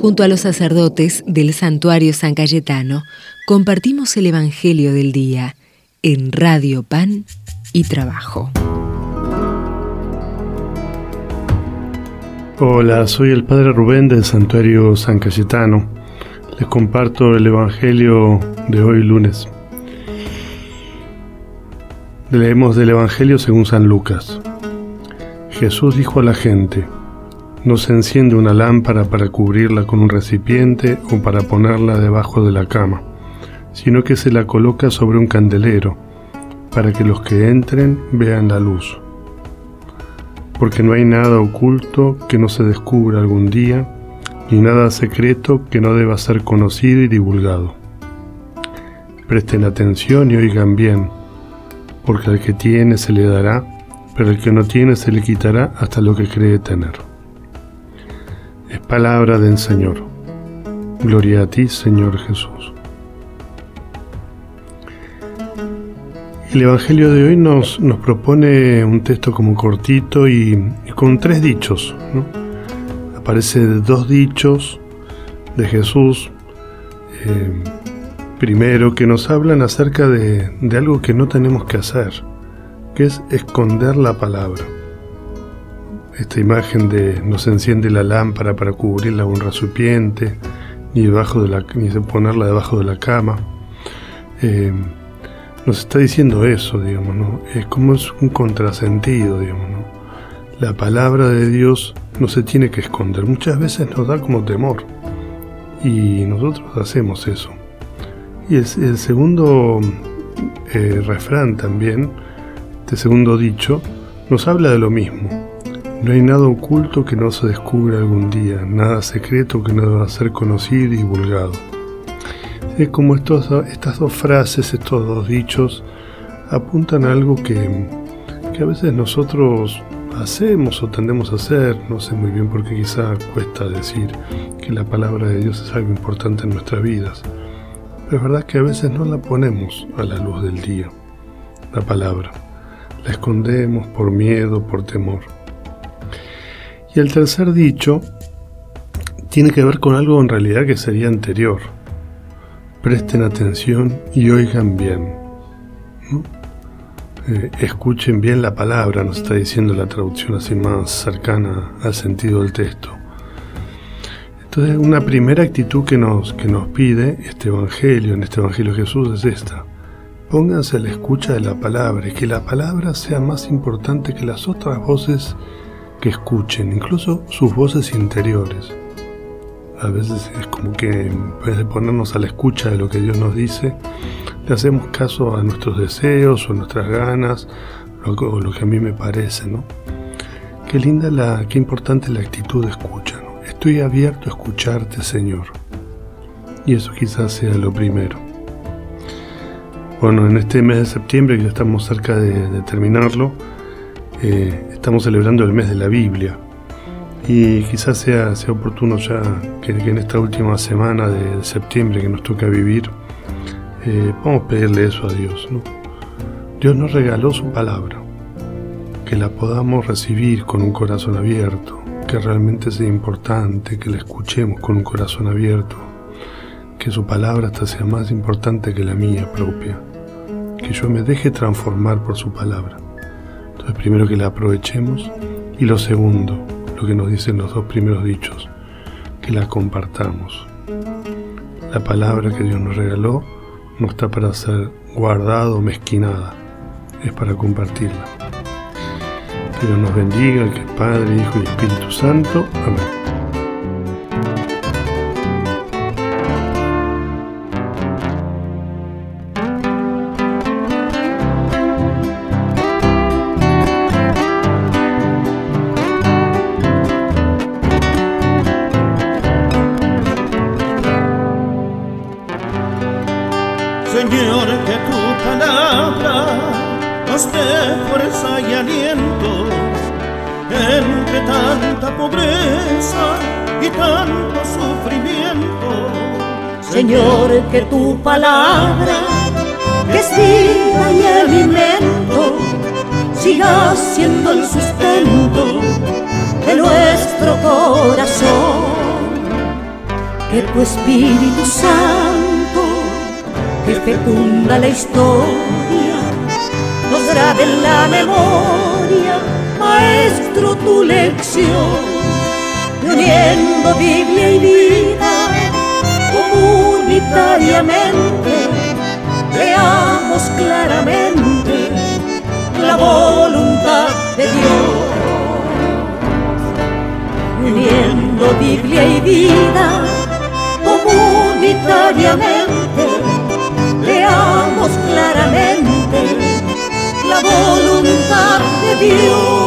Junto a los sacerdotes del santuario San Cayetano, compartimos el Evangelio del Día en Radio Pan y Trabajo. Hola, soy el Padre Rubén del Santuario San Cayetano. Les comparto el Evangelio de hoy lunes. Leemos del Evangelio según San Lucas. Jesús dijo a la gente, no se enciende una lámpara para cubrirla con un recipiente o para ponerla debajo de la cama, sino que se la coloca sobre un candelero, para que los que entren vean la luz. Porque no hay nada oculto que no se descubra algún día, ni nada secreto que no deba ser conocido y divulgado. Presten atención y oigan bien, porque al que tiene se le dará, pero al que no tiene se le quitará hasta lo que cree tener. Palabra del Señor. Gloria a ti, Señor Jesús. El Evangelio de hoy nos, nos propone un texto como cortito y, con tres dichos. Aparece dos dichos de Jesús. Eh, primero, que nos hablan acerca de, de algo que no tenemos que hacer que es esconder la palabra. Esta imagen de no se enciende la lámpara para cubrirla con un recipiente, ni, debajo de la, ni ponerla debajo de la cama. Eh, nos está diciendo eso, digamos, ¿no? Es como es un contrasentido, digamos, ¿no? La palabra de Dios no se tiene que esconder. Muchas veces nos da como temor. Y nosotros hacemos eso. Y el, el segundo eh, refrán también este segundo dicho nos habla de lo mismo. No hay nada oculto que no se descubra algún día, nada secreto que no deba ser conocido y divulgado. Es como estas dos frases, estos dos dichos, apuntan a algo que, que a veces nosotros hacemos o tendemos a hacer, no sé muy bien porque quizá cuesta decir que la palabra de Dios es algo importante en nuestras vidas, pero es verdad que a veces no la ponemos a la luz del día, la palabra la escondemos por miedo, por temor. Y el tercer dicho tiene que ver con algo en realidad que sería anterior. Presten atención y oigan bien. Eh, escuchen bien la palabra, nos está diciendo la traducción así más cercana al sentido del texto. Entonces, una primera actitud que nos, que nos pide este Evangelio, en este Evangelio de Jesús, es esta. Pónganse a la escucha de la palabra y que la palabra sea más importante que las otras voces que escuchen, incluso sus voces interiores. A veces es como que en vez de ponernos a la escucha de lo que Dios nos dice, le hacemos caso a nuestros deseos o nuestras ganas, o lo que a mí me parece, ¿no? Qué linda la, qué importante la actitud de escucha, ¿no? Estoy abierto a escucharte, Señor. Y eso quizás sea lo primero. Bueno, en este mes de septiembre, que ya estamos cerca de, terminarlo, eh, estamos celebrando el mes de la Biblia. Y quizás sea, sea oportuno ya que, en esta última semana de, septiembre que nos toca vivir, eh, vamos a pedirle eso a Dios. Dios nos regaló su palabra, que la podamos recibir con un corazón abierto, que realmente sea importante, que la escuchemos con un corazón abierto, que su palabra hasta sea más importante que la mía propia que yo me deje transformar por su palabra. Entonces, primero que la aprovechemos y lo segundo, lo que nos dicen los dos primeros dichos, que la compartamos. La palabra que Dios nos regaló no está para ser guardada o mezquinada, es para compartirla. Que Dios nos bendiga, que es Padre, Hijo y Espíritu Santo. Amén. Señor, que tu palabra nos dé fuerza y aliento entre tanta pobreza y tanto sufrimiento. Señor, que tu palabra, que es vida y alimento, siga siendo el sustento de nuestro corazón. que tu Espíritu Santo, que fecunda la historia, nos grabe en la memoria, Maestro, tu lección, uniendo Biblia y vida comunitariamente, veamos claramente la voluntad de Dios. Uniendo Biblia y vida comunitariamente, veamos claramente la voluntad de Dios.